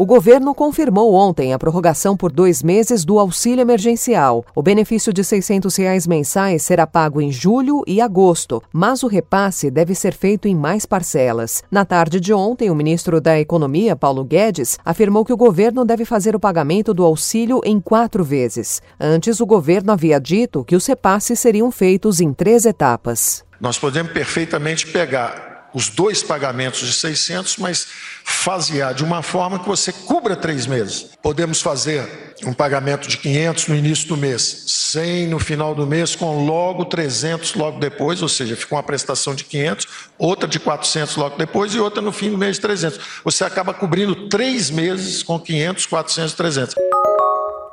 O governo confirmou ontem a prorrogação por dois meses do auxílio emergencial. O benefício de 600 reais mensais será pago em julho e agosto, mas o repasse deve ser feito em mais parcelas. Na tarde de ontem, o ministro da Economia, Paulo Guedes, afirmou que o governo deve fazer o pagamento do auxílio em quatro vezes. Antes, o governo havia dito que os repasses seriam feitos em três etapas. Nós podemos perfeitamente pegar os dois pagamentos de 600, mas fasear de uma forma que você cubra três meses. Podemos fazer um pagamento de 500 no início do mês, 100 no final do mês, com logo 300 logo depois, ou seja, fica uma prestação de 500, outra de 400 logo depois e outra no fim do mês de 300. Você acaba cobrindo três meses com 500, 400, 300.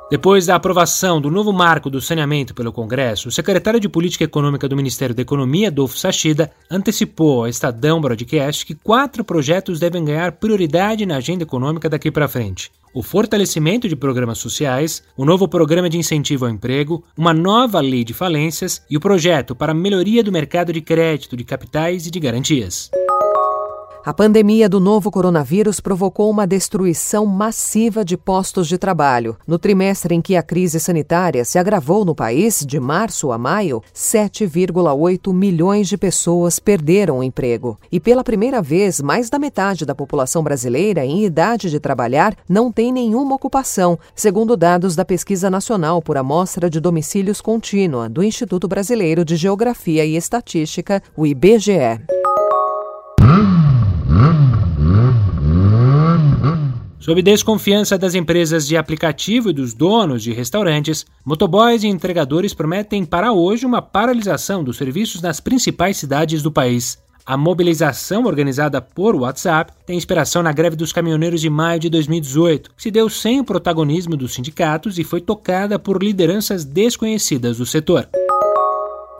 Depois da aprovação do novo marco do saneamento pelo Congresso, o secretário de Política Econômica do Ministério da Economia, Adolfo Sachida, antecipou ao Estadão Broadcast que quatro projetos devem ganhar prioridade na agenda econômica daqui para frente. O fortalecimento de programas sociais, o novo programa de incentivo ao emprego, uma nova lei de falências e o projeto para melhoria do mercado de crédito, de capitais e de garantias. A pandemia do novo coronavírus provocou uma destruição massiva de postos de trabalho. No trimestre em que a crise sanitária se agravou no país, de março a maio, 7,8 milhões de pessoas perderam o emprego. E pela primeira vez, mais da metade da população brasileira em idade de trabalhar não tem nenhuma ocupação, segundo dados da Pesquisa Nacional por Amostra de Domicílios Contínua do Instituto Brasileiro de Geografia e Estatística, o IBGE. Sob desconfiança das empresas de aplicativo e dos donos de restaurantes, motoboys e entregadores prometem para hoje uma paralisação dos serviços nas principais cidades do país. A mobilização organizada por WhatsApp tem inspiração na greve dos caminhoneiros de maio de 2018, que se deu sem o protagonismo dos sindicatos e foi tocada por lideranças desconhecidas do setor.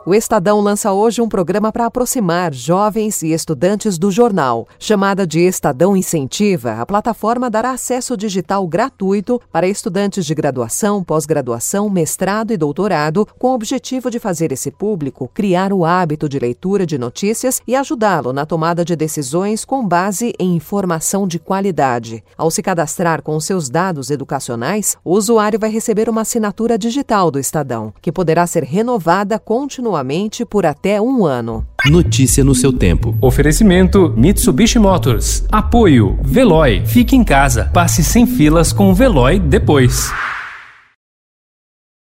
O Estadão lança hoje um programa para aproximar jovens e estudantes do jornal. Chamada de Estadão Incentiva, a plataforma dará acesso digital gratuito para estudantes de graduação, pós-graduação, mestrado e doutorado, com o objetivo de fazer esse público criar o hábito de leitura de notícias e ajudá-lo na tomada de decisões com base em informação de qualidade. Ao se cadastrar com seus dados educacionais, o usuário vai receber uma assinatura digital do Estadão, que poderá ser renovada continuamente anualmente por até um ano. Notícia no seu tempo. Oferecimento Mitsubishi Motors. Apoio Veloy. Fique em casa. Passe sem filas com o Veloy depois.